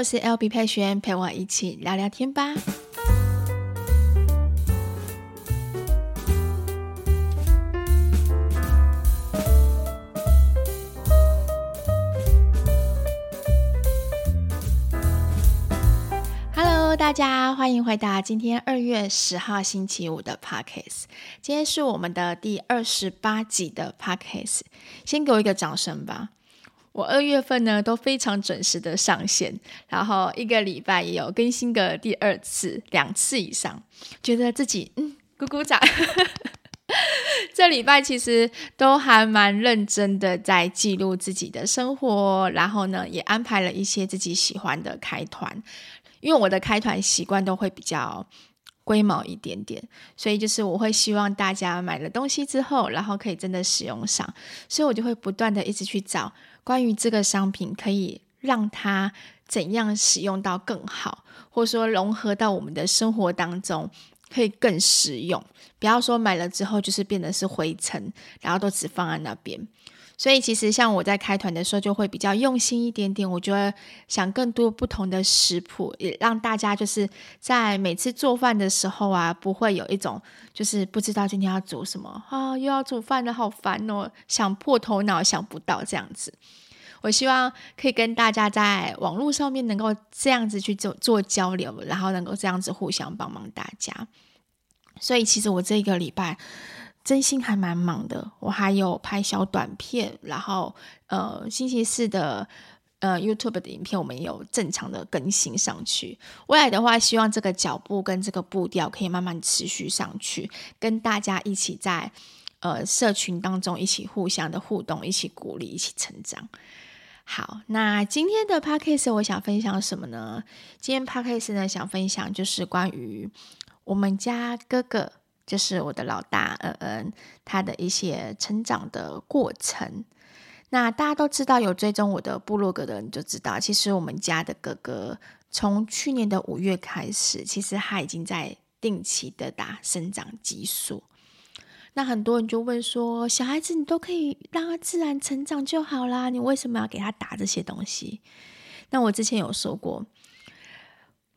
我是 LB 佩璇，陪我一起聊聊天吧。Hello，大家欢迎回到今天二月十号星期五的 Podcast。今天是我们的第二十八集的 Podcast，先给我一个掌声吧。我二月份呢都非常准时的上线，然后一个礼拜也有更新个第二次、两次以上，觉得自己嗯鼓鼓掌。这礼拜其实都还蛮认真的在记录自己的生活，然后呢也安排了一些自己喜欢的开团，因为我的开团习惯都会比较龟毛一点点，所以就是我会希望大家买了东西之后，然后可以真的使用上，所以我就会不断的一直去找。关于这个商品，可以让它怎样使用到更好，或者说融合到我们的生活当中，可以更实用。不要说买了之后就是变得是灰尘，然后都只放在那边。所以其实像我在开团的时候，就会比较用心一点点。我觉得想更多不同的食谱，也让大家就是在每次做饭的时候啊，不会有一种就是不知道今天要煮什么啊，又要煮饭了，好烦哦，想破头脑想不到这样子。我希望可以跟大家在网络上面能够这样子去做做交流，然后能够这样子互相帮忙大家。所以其实我这个礼拜。真心还蛮忙的，我还有拍小短片，然后呃星期四的呃 YouTube 的影片，我们也有正常的更新上去。未来的话，希望这个脚步跟这个步调可以慢慢持续上去，跟大家一起在呃社群当中一起互相的互动，一起鼓励，一起成长。好，那今天的 Podcast 我想分享什么呢？今天 Podcast 呢想分享就是关于我们家哥哥。就是我的老大，嗯嗯，他的一些成长的过程。那大家都知道，有追踪我的部落格的人就知道，其实我们家的哥哥从去年的五月开始，其实他已经在定期的打生长激素。那很多人就问说，小孩子你都可以让他自然成长就好啦，你为什么要给他打这些东西？那我之前有说过。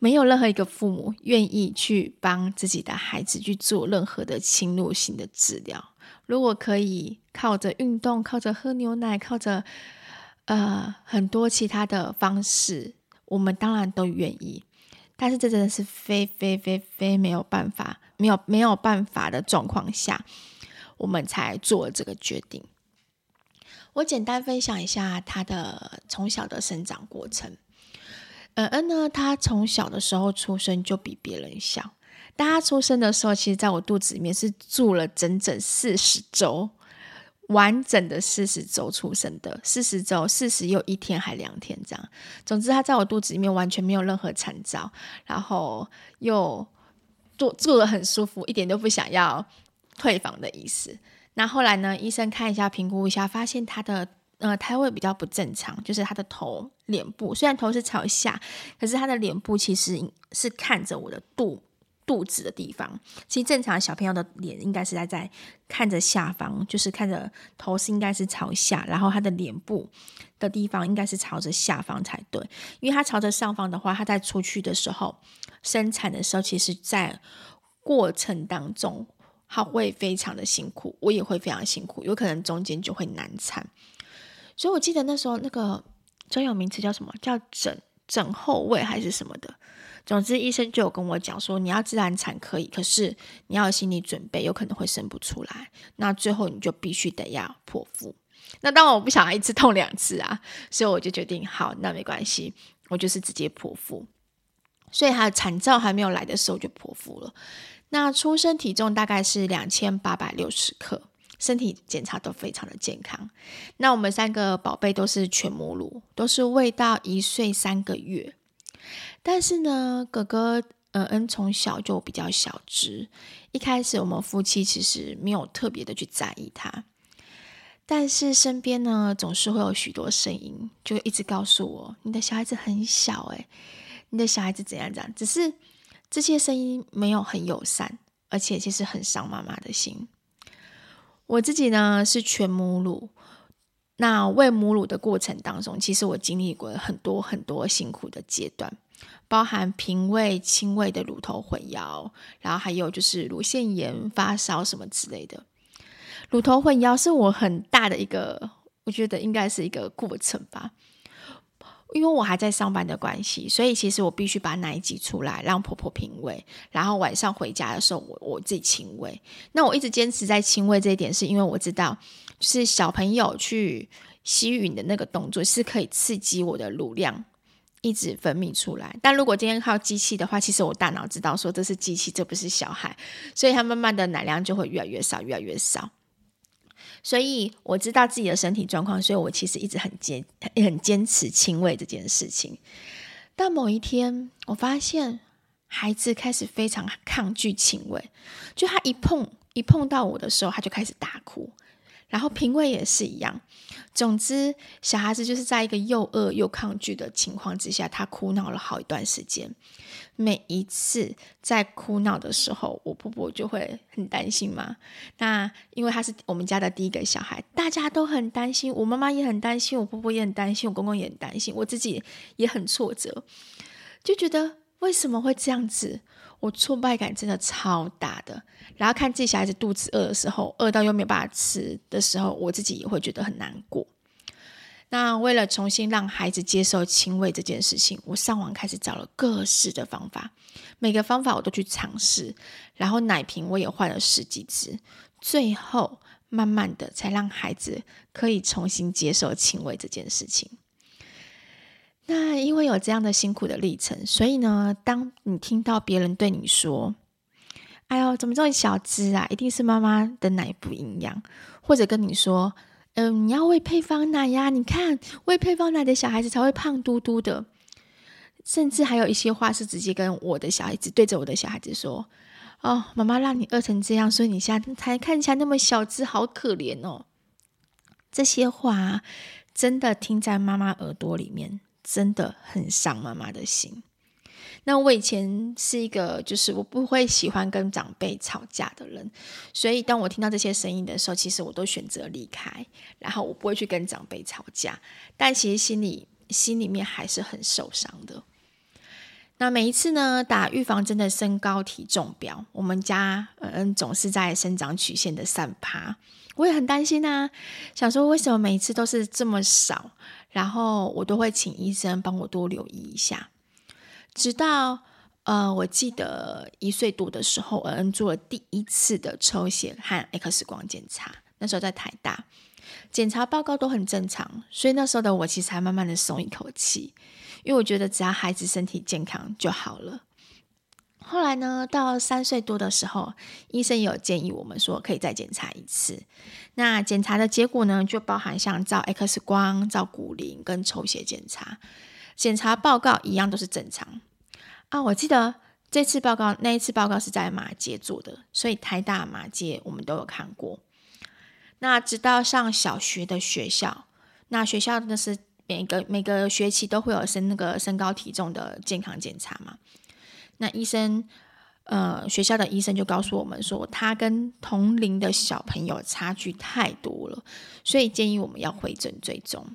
没有任何一个父母愿意去帮自己的孩子去做任何的侵入性的治疗。如果可以靠着运动、靠着喝牛奶、靠着呃很多其他的方式，我们当然都愿意。但是这真的是非非非非没有办法、没有没有办法的状况下，我们才做这个决定。我简单分享一下他的从小的生长过程。嗯嗯呢，他从小的时候出生就比别人小。当他出生的时候，其实在我肚子里面是住了整整四十周，完整的四十周出生的。四十周，四十又一天还两天这样。总之，他在我肚子里面完全没有任何残照，然后又住住的很舒服，一点都不想要退房的意思。那后来呢，医生看一下，评估一下，发现他的。呃，胎位比较不正常，就是他的头、脸部，虽然头是朝下，可是他的脸部其实是看着我的肚肚子的地方。其实正常小朋友的脸应该是在在看着下方，就是看着头是应该是朝下，然后他的脸部的地方应该是朝着下方才对。因为他朝着上方的话，他在出去的时候，生产的时候，其实在过程当中，他会非常的辛苦，我也会非常辛苦，有可能中间就会难产。所以，我记得那时候那个专有名词叫什么？叫枕枕后位还是什么的？总之，医生就有跟我讲说，你要自然产可以，可是你要有心理准备，有可能会生不出来。那最后你就必须得要剖腹。那当然，我不想要一次痛两次啊，所以我就决定，好，那没关系，我就是直接剖腹。所以他的产兆还没有来的时候就剖腹了。那出生体重大概是两千八百六十克。身体检查都非常的健康。那我们三个宝贝都是全母乳，都是喂到一岁三个月。但是呢，哥哥嗯嗯从小就比较小只，一开始我们夫妻其实没有特别的去在意他。但是身边呢，总是会有许多声音，就一直告诉我：“你的小孩子很小，诶，你的小孩子怎样怎样。”只是这些声音没有很友善，而且其实很伤妈妈的心。我自己呢是全母乳，那喂母乳的过程当中，其实我经历过很多很多辛苦的阶段，包含平胃、轻胃的乳头混淆，然后还有就是乳腺炎、发烧什么之类的。乳头混淆是我很大的一个，我觉得应该是一个过程吧。因为我还在上班的关系，所以其实我必须把奶挤出来让婆婆平喂，然后晚上回家的时候我我自己亲喂。那我一直坚持在亲喂这一点，是因为我知道，是小朋友去吸吮的那个动作是可以刺激我的乳量一直分泌出来。但如果今天靠机器的话，其实我大脑知道说这是机器，这不是小孩，所以它慢慢的奶量就会越来越少，越来越少。所以我知道自己的身体状况，所以我其实一直很坚很坚持亲喂这件事情。但某一天，我发现孩子开始非常抗拒亲喂，就他一碰一碰到我的时候，他就开始大哭。然后平喂也是一样。总之，小孩子就是在一个又饿又抗拒的情况之下，他哭闹了好一段时间。每一次在哭闹的时候，我婆婆就会很担心嘛。那因为他是我们家的第一个小孩，大家都很担心，我妈妈也很担心，我婆婆也很担心，我公公也很担心，我自己也很挫折，就觉得为什么会这样子？我挫败感真的超大的。然后看自己小孩子肚子饿的时候，饿到又没有办法吃的时候，我自己也会觉得很难过。那为了重新让孩子接受亲喂这件事情，我上网开始找了各式的方法，每个方法我都去尝试，然后奶瓶我也换了十几只，最后慢慢的才让孩子可以重新接受亲喂这件事情。那因为有这样的辛苦的历程，所以呢，当你听到别人对你说：“哎呦，怎么这么小只啊？一定是妈妈的奶不营养。”或者跟你说，嗯，你要喂配方奶呀！你看，喂配方奶的小孩子才会胖嘟嘟的。甚至还有一些话是直接跟我的小孩子对着我的小孩子说：“哦，妈妈让你饿成这样，所以你现在才看起来那么小只，好可怜哦。”这些话真的听在妈妈耳朵里面，真的很伤妈妈的心。那我以前是一个，就是我不会喜欢跟长辈吵架的人，所以当我听到这些声音的时候，其实我都选择离开，然后我不会去跟长辈吵架，但其实心里心里面还是很受伤的。那每一次呢，打预防针的身高体重表，我们家嗯总是在生长曲线的三趴，我也很担心啊，想说为什么每一次都是这么少，然后我都会请医生帮我多留意一下。直到呃，我记得一岁多的时候，恩恩做了第一次的抽血和 X 光检查。那时候在台大，检查报告都很正常，所以那时候的我其实还慢慢的松一口气，因为我觉得只要孩子身体健康就好了。后来呢，到三岁多的时候，医生也有建议我们说可以再检查一次。那检查的结果呢，就包含像照 X 光、照骨龄跟抽血检查。检查报告一样都是正常啊！我记得这次报告，那一次报告是在马街做的，所以台大马街我们都有看过。那直到上小学的学校，那学校那是每个每个学期都会有身那个身高体重的健康检查嘛。那医生，呃，学校的医生就告诉我们说，他跟同龄的小朋友差距太多了，所以建议我们要回诊追踪。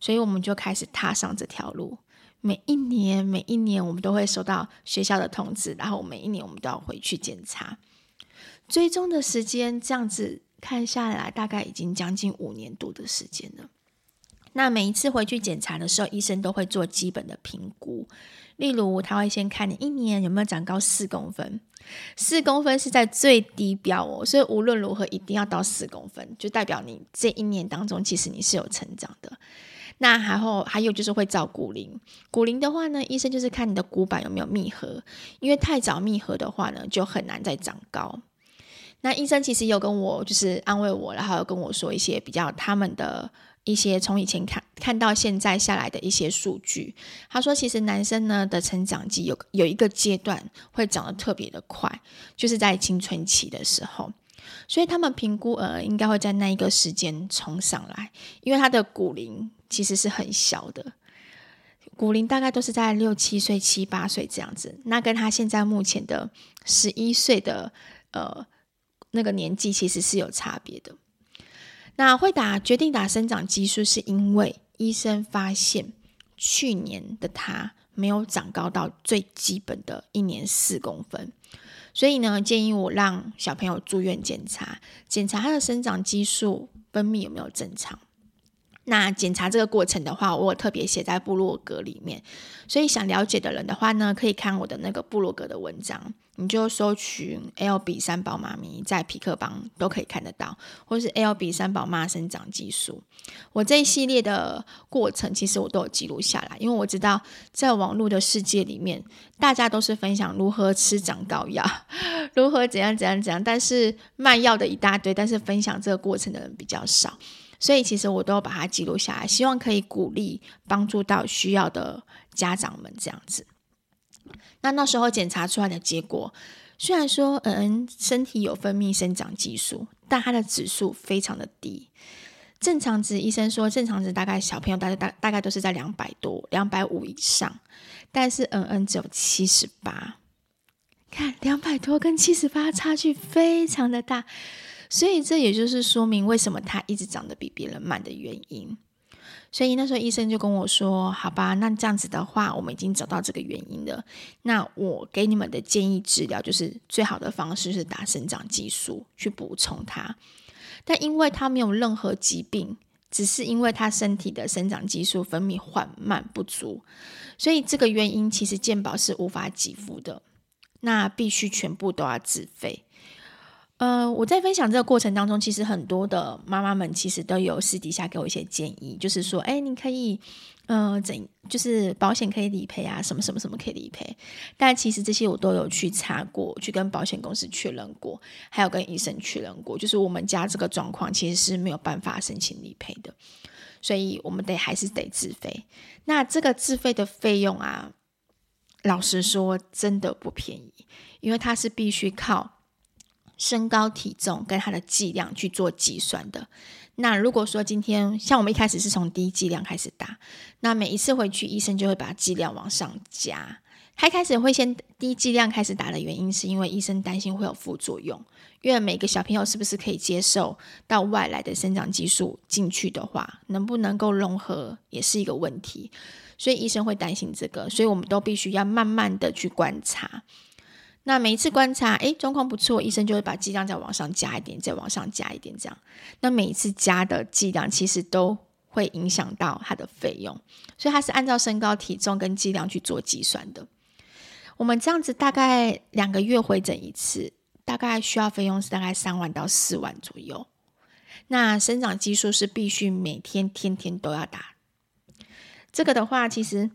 所以我们就开始踏上这条路。每一年，每一年，我们都会收到学校的通知，然后每一年我们都要回去检查。追踪的时间这样子看下来，大概已经将近五年多的时间了。那每一次回去检查的时候，医生都会做基本的评估，例如他会先看你一年有没有长高四公分，四公分是在最低标哦，所以无论如何一定要到四公分，就代表你这一年当中其实你是有成长的。那然后还有就是会照骨龄，骨龄的话呢，医生就是看你的骨板有没有密合，因为太早密合的话呢，就很难再长高。那医生其实有跟我就是安慰我，然后有跟我说一些比较他们的一些从以前看看到现在下来的一些数据。他说，其实男生呢的成长期有有一个阶段会长得特别的快，就是在青春期的时候。所以他们评估呃，应该会在那一个时间冲上来，因为他的骨龄其实是很小的，骨龄大概都是在六七岁、七八岁这样子。那跟他现在目前的十一岁的呃那个年纪其实是有差别的。那会打决定打生长激素，是因为医生发现去年的他没有长高到最基本的一年四公分，所以呢，建议我让小朋友住院检查，检查他的生长激素分泌有没有正常。那检查这个过程的话，我有特别写在部落格里面，所以想了解的人的话呢，可以看我的那个部落格的文章，你就搜寻 L B 三宝妈咪在皮克邦都可以看得到，或是 L B 三宝妈生长激素。我这一系列的过程，其实我都有记录下来，因为我知道在网络的世界里面，大家都是分享如何吃长高药，如何怎样怎样怎样，但是卖药的一大堆，但是分享这个过程的人比较少。所以其实我都把它记录下来，希望可以鼓励、帮助到需要的家长们这样子。那那时候检查出来的结果，虽然说嗯嗯身体有分泌生长激素，但它的指数非常的低。正常值医生说正常值大概小朋友大概大大概都是在两百多、两百五以上，但是嗯嗯只有七十八。看两百多跟七十八差距非常的大。所以这也就是说明为什么他一直长得比别人慢的原因。所以那时候医生就跟我说：“好吧，那这样子的话，我们已经找到这个原因了。那我给你们的建议治疗，就是最好的方式是打生长激素去补充它。但因为他没有任何疾病，只是因为他身体的生长激素分泌缓慢不足，所以这个原因其实健保是无法给付的，那必须全部都要自费。”呃，我在分享这个过程当中，其实很多的妈妈们其实都有私底下给我一些建议，就是说，哎，你可以，呃，怎，就是保险可以理赔啊，什么什么什么可以理赔。但其实这些我都有去查过，去跟保险公司确认过，还有跟医生确认过，就是我们家这个状况其实是没有办法申请理赔的，所以我们得还是得自费。那这个自费的费用啊，老实说真的不便宜，因为它是必须靠。身高、体重跟他的剂量去做计算的。那如果说今天像我们一开始是从低剂量开始打，那每一次回去医生就会把剂量往上加。他一开始会先低剂量开始打的原因，是因为医生担心会有副作用，因为每个小朋友是不是可以接受到外来的生长激素进去的话，能不能够融合也是一个问题，所以医生会担心这个，所以我们都必须要慢慢的去观察。那每一次观察，诶，状况不错，医生就会把剂量再往上加一点，再往上加一点，这样。那每一次加的剂量其实都会影响到他的费用，所以他是按照身高、体重跟剂量去做计算的。我们这样子大概两个月回诊一次，大概需要费用是大概三万到四万左右。那生长激素是必须每天天天都要打。这个的话，其实。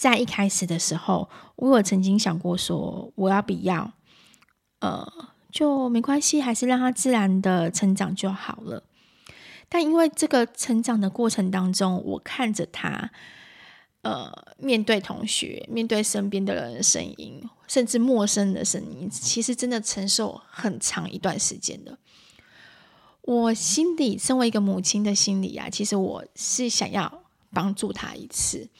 在一开始的时候，我有曾经想过说，我要不要，呃，就没关系，还是让他自然的成长就好了。但因为这个成长的过程当中，我看着他，呃，面对同学，面对身边的人的声音，甚至陌生的声音，其实真的承受很长一段时间的。我心里，身为一个母亲的心里啊，其实我是想要帮助他一次。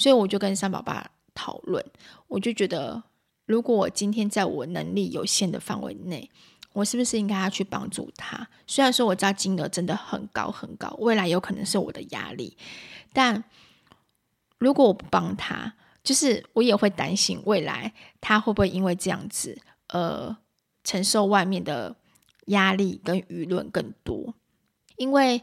所以我就跟三宝爸讨论，我就觉得，如果我今天在我能力有限的范围内，我是不是应该要去帮助他？虽然说我知道金额真的很高很高，未来有可能是我的压力，但如果我不帮他，就是我也会担心未来他会不会因为这样子，呃，承受外面的压力跟舆论更多，因为。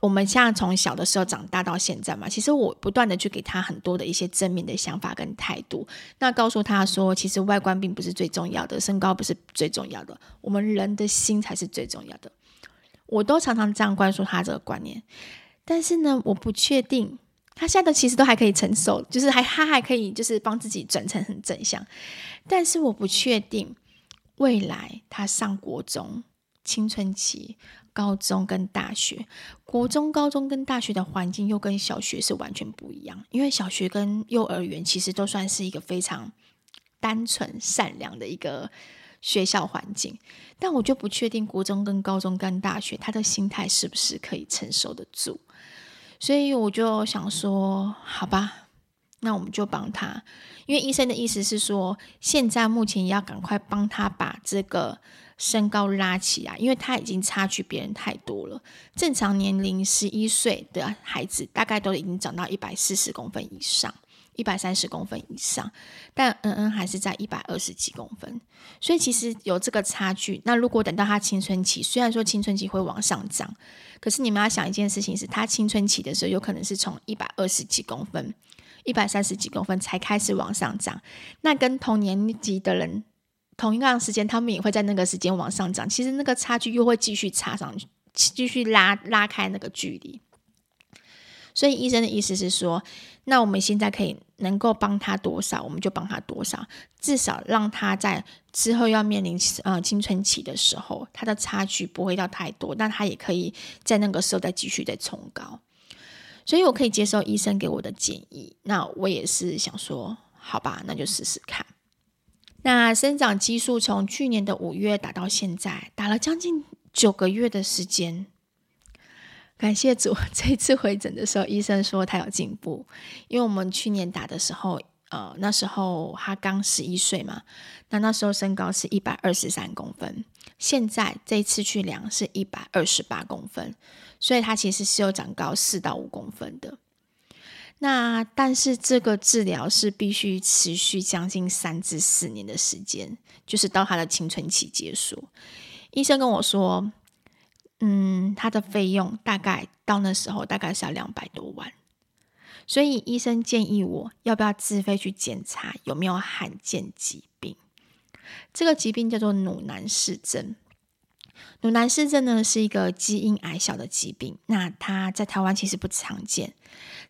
我们现在从小的时候长大到现在嘛，其实我不断的去给他很多的一些正面的想法跟态度，那告诉他说，其实外观并不是最重要的，身高不是最重要的，我们人的心才是最重要的。我都常常这样灌输他这个观念，但是呢，我不确定他现在的其实都还可以承受，就是还他还可以就是帮自己转成很正向，但是我不确定未来他上国中青春期。高中跟大学，国中、高中跟大学的环境又跟小学是完全不一样，因为小学跟幼儿园其实都算是一个非常单纯、善良的一个学校环境，但我就不确定国中跟高中跟大学他的心态是不是可以承受得住，所以我就想说，好吧，那我们就帮他，因为医生的意思是说，现在目前要赶快帮他把这个身高拉起来，因为他已经差距别人太多了。正常年龄十一岁的孩子，大概都已经长到一百四十公分以上。一百三十公分以上，但恩恩还是在一百二十几公分，所以其实有这个差距。那如果等到他青春期，虽然说青春期会往上涨，可是你们要想一件事情是，他青春期的时候有可能是从一百二十几公分、一百三十几公分才开始往上涨。那跟同年级的人同一段时间，他们也会在那个时间往上涨，其实那个差距又会继续插上去，继续拉拉开那个距离。所以医生的意思是说，那我们现在可以能够帮他多少，我们就帮他多少，至少让他在之后要面临呃青春期的时候，他的差距不会到太多，但他也可以在那个时候再继续再冲高。所以我可以接受医生给我的建议，那我也是想说，好吧，那就试试看。那生长激素从去年的五月打到现在，打了将近九个月的时间。感谢主，这一次回诊的时候，医生说他有进步。因为我们去年打的时候，呃，那时候他刚十一岁嘛，那那时候身高是一百二十三公分，现在这次去量是一百二十八公分，所以他其实是有长高四到五公分的。那但是这个治疗是必须持续将近三至四年的时间，就是到他的青春期结束。医生跟我说。嗯，他的费用大概到那时候大概是要两百多万，所以医生建议我要不要自费去检查有没有罕见疾病。这个疾病叫做努南氏症。努南氏症呢是一个基因矮小的疾病，那它在台湾其实不常见。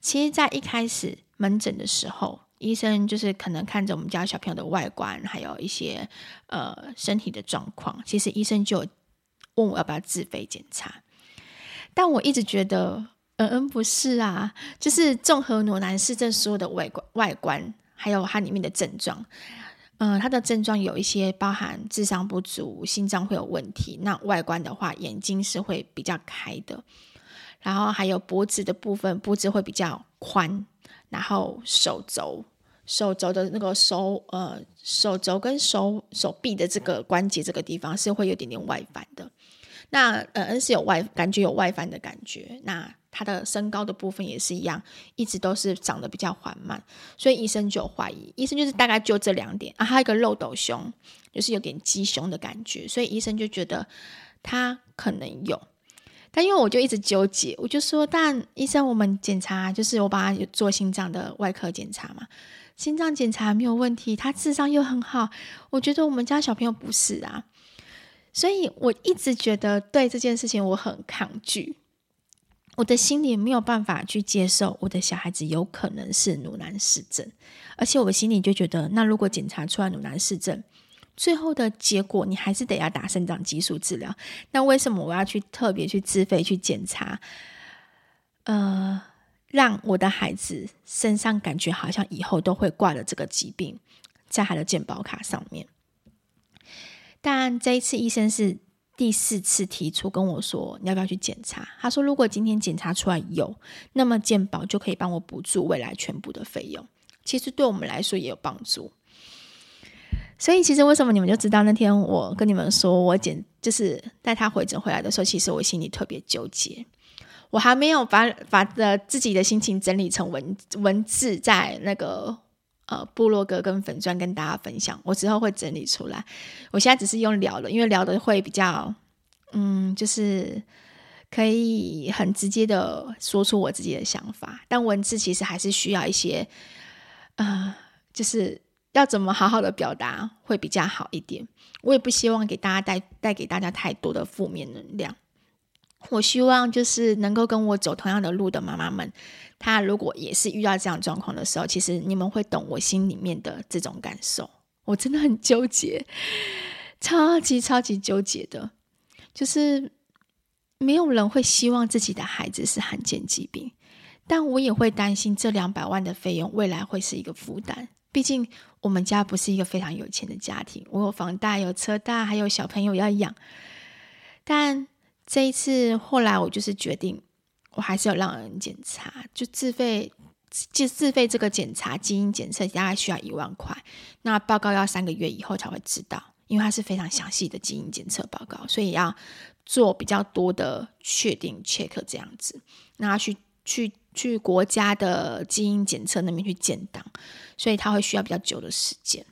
其实，在一开始门诊的时候，医生就是可能看着我们家小朋友的外观，还有一些呃身体的状况，其实医生就。问我要不要自费检查，但我一直觉得，嗯嗯，不是啊，就是综合努南氏症所有的外观、外观，还有它里面的症状，嗯、他，的症状有一些包含智商不足、心脏会有问题。那外观的话，眼睛是会比较开的，然后还有脖子的部分，脖子会比较宽，然后手肘、手肘的那个手，呃，手肘跟手手臂的这个关节这个地方是会有点点外翻的。那呃，，N 是有外感觉有外翻的感觉，那他的身高的部分也是一样，一直都是长得比较缓慢，所以医生就怀疑，医生就是大概就这两点啊，还有一个漏斗胸，就是有点鸡胸的感觉，所以医生就觉得他可能有，但因为我就一直纠结，我就说，但医生我们检查就是我把他做心脏的外科检查嘛，心脏检查没有问题，他智商又很好，我觉得我们家小朋友不是啊。所以我一直觉得对这件事情我很抗拒，我的心里没有办法去接受我的小孩子有可能是努南氏症，而且我心里就觉得，那如果检查出来努南氏症，最后的结果你还是得要打生长激素治疗，那为什么我要去特别去自费去检查？呃，让我的孩子身上感觉好像以后都会挂了这个疾病在他的健保卡上面。但这一次医生是第四次提出跟我说，你要不要去检查？他说，如果今天检查出来有，那么健保就可以帮我补助未来全部的费用。其实对我们来说也有帮助。所以其实为什么你们就知道那天我跟你们说我检就是带他回诊回来的时候，其实我心里特别纠结。我还没有把把的自己的心情整理成文文字在那个。呃，部落格跟粉专跟大家分享，我之后会整理出来。我现在只是用聊的，因为聊的会比较，嗯，就是可以很直接的说出我自己的想法。但文字其实还是需要一些，呃，就是要怎么好好的表达会比较好一点。我也不希望给大家带带给大家太多的负面能量。我希望就是能够跟我走同样的路的妈妈们，他如果也是遇到这样状况的时候，其实你们会懂我心里面的这种感受。我真的很纠结，超级超级纠结的，就是没有人会希望自己的孩子是罕见疾病，但我也会担心这两百万的费用未来会是一个负担。毕竟我们家不是一个非常有钱的家庭，我有房贷、有车贷，还有小朋友要养，但。这一次，后来我就是决定，我还是要让人检查，就自费就自费这个检查基因检测大概需要一万块，那报告要三个月以后才会知道，因为它是非常详细的基因检测报告，所以要做比较多的确定 check 这样子，那去去去国家的基因检测那边去建档，所以它会需要比较久的时间。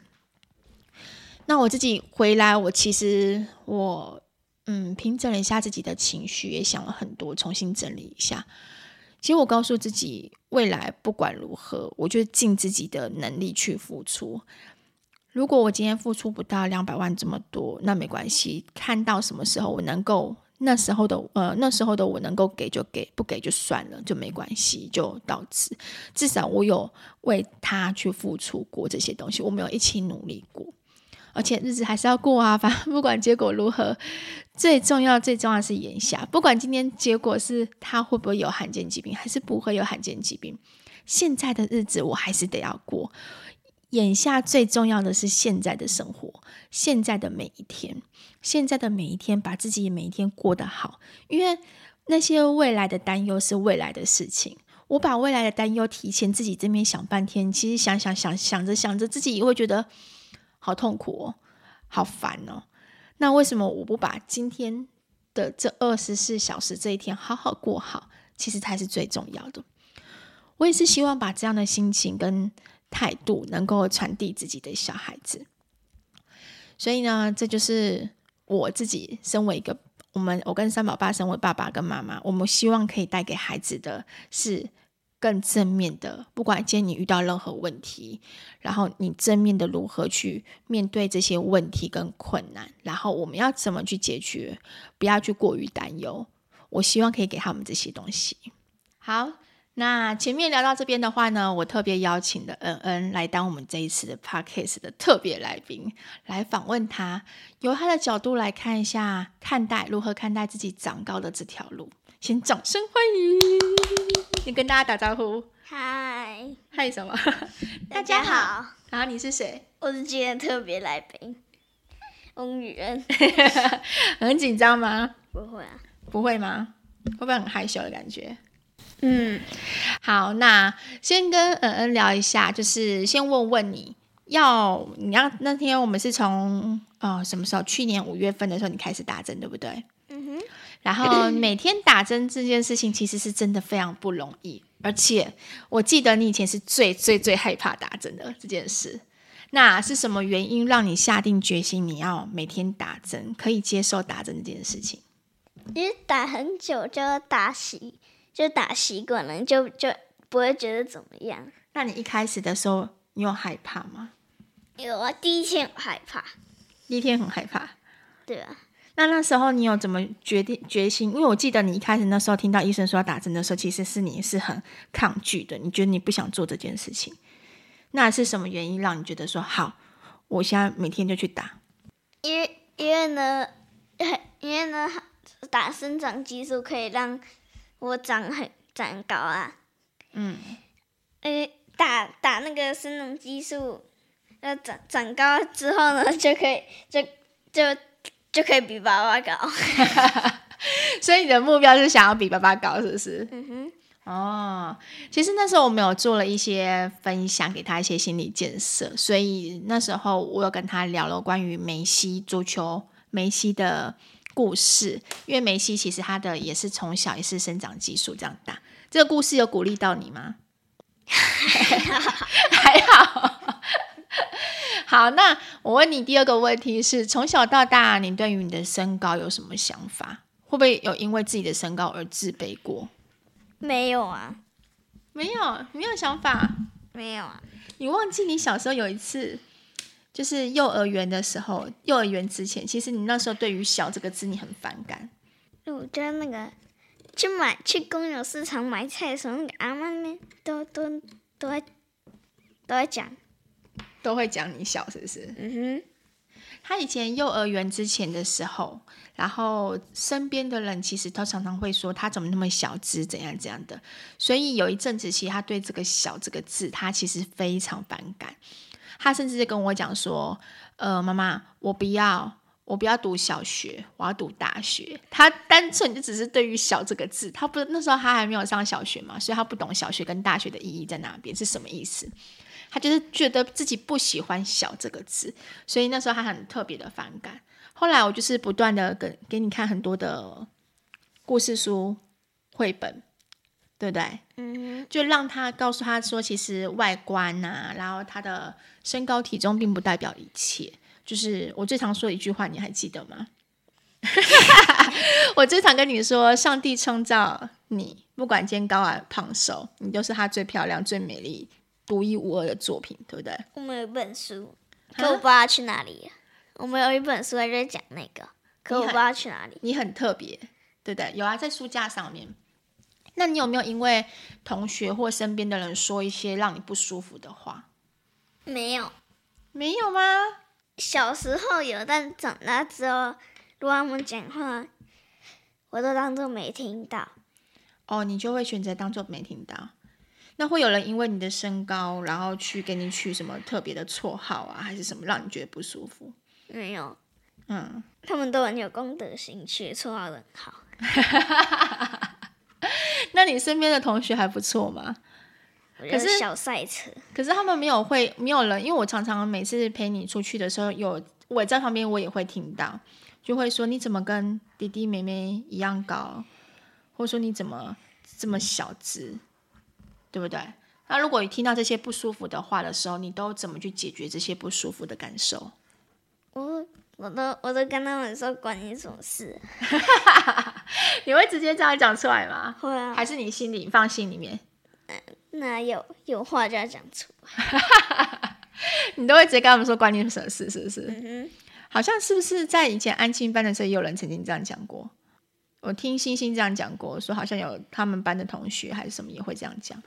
那我自己回来，我其实我嗯平整了一下自己的情绪，也想了很多，重新整理一下。其实我告诉自己，未来不管如何，我就尽自己的能力去付出。如果我今天付出不到两百万这么多，那没关系。看到什么时候我能够，那时候的呃那时候的我能够给就给，不给就算了，就没关系，就到此。至少我有为他去付出过这些东西，我们有一起努力过。而且日子还是要过啊，反正不管结果如何，最重要最重要是眼下。不管今天结果是他会不会有罕见疾病，还是不会有罕见疾病，现在的日子我还是得要过。眼下最重要的是现在的生活，现在的每一天，现在的每一天，把自己每一天过得好。因为那些未来的担忧是未来的事情，我把未来的担忧提前自己这边想半天，其实想想想想着想着，自己也会觉得。好痛苦哦，好烦哦。那为什么我不把今天的这二十四小时这一天好好过好？其实才是最重要的。我也是希望把这样的心情跟态度能够传递自己的小孩子。所以呢，这就是我自己身为一个我们，我跟三宝爸身为爸爸跟妈妈，我们希望可以带给孩子的是。更正面的，不管今天你遇到任何问题，然后你正面的如何去面对这些问题跟困难，然后我们要怎么去解决，不要去过于担忧。我希望可以给他们这些东西。好，那前面聊到这边的话呢，我特别邀请的恩恩来当我们这一次的 Podcast 的特别来宾，来访问他，由他的角度来看一下，看待如何看待自己长高的这条路。先掌声欢迎，先跟大家打招呼。嗨，嗨什么？大家好。然后你是谁？我是今天特别来宾，翁宇恩。很紧张吗？不会啊。不会吗？会不会很害羞的感觉？嗯。好，那先跟恩恩聊一下，就是先问问你要，你要那天我们是从呃什么时候？去年五月份的时候你开始打针，对不对？然后 每天打针这件事情其实是真的非常不容易，而且我记得你以前是最最最害怕打针的这件事。那是什么原因让你下定决心你要每天打针，可以接受打针这件事情？因为打很久就打习，就打习惯了，就就不会觉得怎么样。那你一开始的时候，你有害怕吗？有啊，第一天很害怕。第一天很害怕。对啊。那那时候你有怎么决定决心？因为我记得你一开始那时候听到医生说要打针的时候，其实是你是很抗拒的，你觉得你不想做这件事情。那是什么原因让你觉得说好，我现在每天就去打？因为因为呢，因为呢，打生长激素可以让我长很长高啊。嗯。呃，打打那个生长激素，呃，长长高之后呢，就可以就就。就可以比爸爸高，所以你的目标是想要比爸爸高，是不是？嗯哼。哦，其实那时候我们有做了一些分享，给他一些心理建设，所以那时候我有跟他聊了关于梅西足球梅西的故事，因为梅西其实他的也是从小也是生长激素这样大，这个故事有鼓励到你吗？还好。好，那我问你第二个问题是：从小到大，你对于你的身高有什么想法？会不会有因为自己的身高而自卑过？没有啊，没有，没有想法，没有啊。你忘记你小时候有一次，就是幼儿园的时候，幼儿园之前，其实你那时候对于“小”这个字你很反感。我觉得那个去买去公有市场买菜的时候，那个阿妈们都都都在都在讲。都会讲你小是不是？嗯哼，他以前幼儿园之前的时候，然后身边的人其实都常常会说他怎么那么小只，怎样怎样的。所以有一阵子，其实他对这个“小”这个字，他其实非常反感。他甚至跟我讲说：“呃，妈妈，我不要，我不要读小学，我要读大学。他单纯就只是对于“小”这个字，他不那时候他还没有上小学嘛，所以他不懂小学跟大学的意义在哪边是什么意思。他就是觉得自己不喜欢“小”这个字，所以那时候他很特别的反感。后来我就是不断的给给你看很多的故事书、绘本，对不对？嗯，就让他告诉他说，其实外观啊，然后他的身高体重并不代表一切。就是我最常说的一句话，你还记得吗？我最常跟你说，上帝创造你，不管今天高矮胖瘦，你都是他最漂亮、最美丽、独一无二的作品，对不对？我们有一本书，可我不知道去哪里。我们有一本书在讲那个，可我不知道去哪里。你很特别，对不对？有啊，在书架上面。那你有没有因为同学或身边的人说一些让你不舒服的话？没有，没有吗？小时候有，但长大之后，如果他们讲话，我都当做没听到。哦，你就会选择当做没听到。那会有人因为你的身高，然后去给你取什么特别的绰号啊，还是什么让你觉得不舒服？没有。嗯，他们都很有公德心，取绰号很好。那你身边的同学还不错吗？可是小赛车，可是他们没有会没有人，因为我常常每次陪你出去的时候，有我在旁边，我也会听到，就会说你怎么跟弟弟妹妹一样高，或者说你怎么这么小只，对不对？那如果你听到这些不舒服的话的时候，你都怎么去解决这些不舒服的感受？我我都我都跟他们说关你什么事？你会直接这样讲出来吗？会啊，还是你心里放心里面？那有有话就要讲出来，你都会直接跟他们说关你什么事，是不是？好像是不是在以前安庆班的时候，也有人曾经这样讲过？我听星星这样讲过，说好像有他们班的同学还是什么也会这样讲。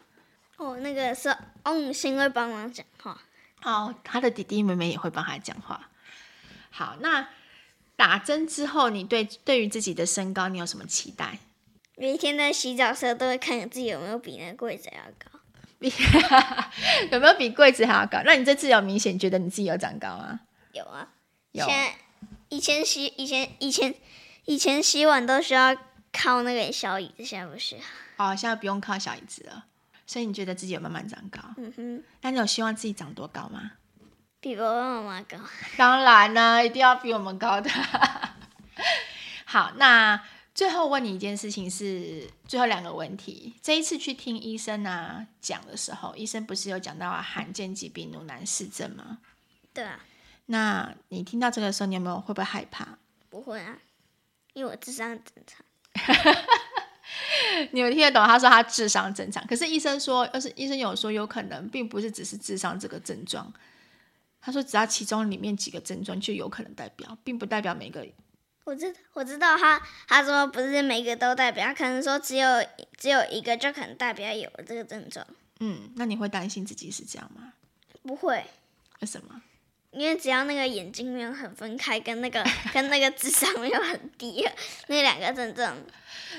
哦，那个是翁星会帮忙讲话。哦，他的弟弟妹妹也会帮他讲话。好，那打针之后，你对对于自己的身高，你有什么期待？每天在洗澡的时候都会看自己有没有比那个柜子还要高，有没有比柜子还要高？那你这次有明显觉得你自己有长高吗？有啊，有。现在以前洗以前以前以前洗碗都需要靠那个小椅子，现在不需要。哦，现在不用靠小椅子了，所以你觉得自己有慢慢长高？嗯哼。那你有希望自己长多高吗？比我妈妈高。当然呢，一定要比我们高的。好，那。最后问你一件事情是最后两个问题。这一次去听医生啊讲的时候，医生不是有讲到啊罕见疾病鲁南氏症吗？对啊。那你听到这个的时候，你有没有会不会害怕？不会啊，因为我智商正常。你们听得懂？他说他智商正常，可是医生说，要是医生有说有可能，并不是只是智商这个症状。他说只要其中里面几个症状就有可能代表，并不代表每个。我知我知道他他说不是每个都代表，他可能说只有只有一个就可能代表有这个症状。嗯，那你会担心自己是这样吗？不会。为什么？因为只要那个眼睛没有很分开，跟那个 跟那个智商没有很低，那两个症状。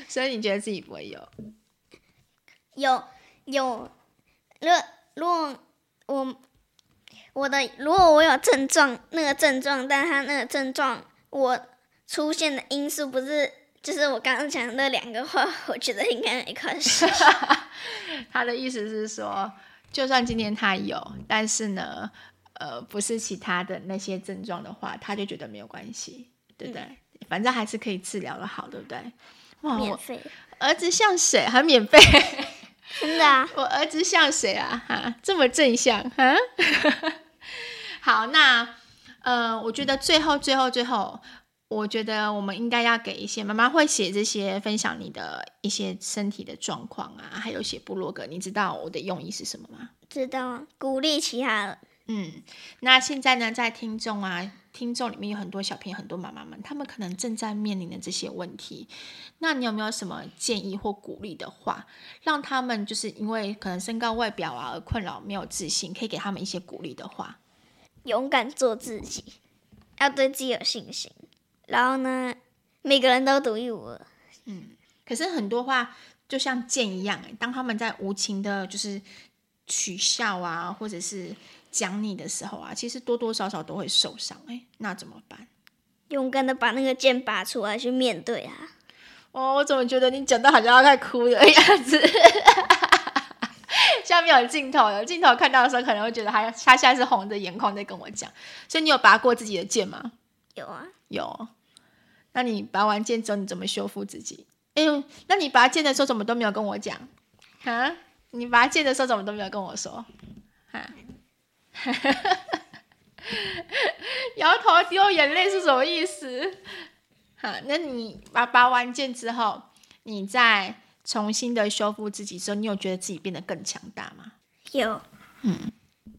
所以你觉得自己不会有？有有，如果如果我我的如果我有症状，那个症状，但他那个症状我。出现的因素不是，就是我刚刚讲的那两个话，我觉得应该没关系。他的意思是说，就算今天他有，但是呢，呃，不是其他的那些症状的话，他就觉得没有关系，对不对？嗯、反正还是可以治疗的好，对不对？哇，免费。儿子像谁？还免费？真的啊？我儿子像谁啊？哈，这么正向哈。好，那呃，我觉得最后、最后、最后。我觉得我们应该要给一些妈妈会写这些分享你的一些身体的状况啊，还有写部落格。你知道我的用意是什么吗？知道啊，鼓励其他人。嗯，那现在呢，在听众啊，听众里面有很多小朋友，很多妈妈们，他们可能正在面临的这些问题。那你有没有什么建议或鼓励的话，让他们就是因为可能身高、外表啊而困扰、没有自信，可以给他们一些鼓励的话？勇敢做自己，要对自己有信心。然后呢，每个人都独一无二。嗯，可是很多话就像剑一样，哎，当他们在无情的，就是取笑啊，或者是讲你的时候啊，其实多多少少都会受伤，哎，那怎么办？勇敢的把那个剑拔出来去面对啊！哦，我怎么觉得你讲到好像要快哭的样子？下面有镜头，有镜头看到的时候可能会觉得他他现在是红着眼眶在跟我讲。所以你有拔过自己的剑吗？有啊，有。那你拔完剑之后你怎么修复自己？哎呦，那你拔剑的时候怎么都没有跟我讲？啊？你拔剑的时候怎么都没有跟我说？哈，摇头丢眼泪是什么意思？好，那你拔拔完剑之后，你再重新的修复自己之后，你有觉得自己变得更强大吗？有，嗯，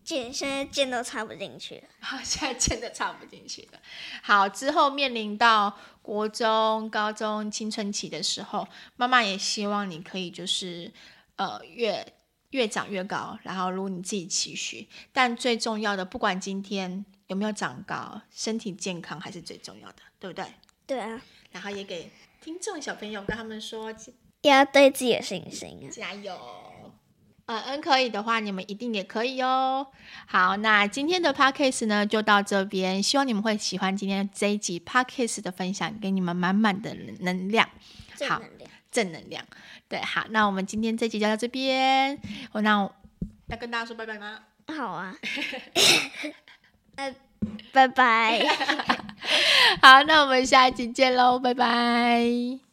剑现在剑都插不进去，好，现在剑都插不进去了。好，之后面临到国中、高中青春期的时候，妈妈也希望你可以就是。呃，越越长越高，然后如你自己期许，但最重要的，不管今天有没有长高，身体健康还是最重要的，对不对？对啊。然后也给听众小朋友跟他们说，要对自己有信心啊，加油。嗯嗯，可以的话，你们一定也可以哦。好，那今天的 podcast 呢，就到这边，希望你们会喜欢今天这一集 podcast 的分享，给你们满满的能量。好。正能量，对，好，那我们今天这集就到这边。我那我要跟大家说拜拜吗？好啊，拜拜。好，那我们下一集见喽，拜拜。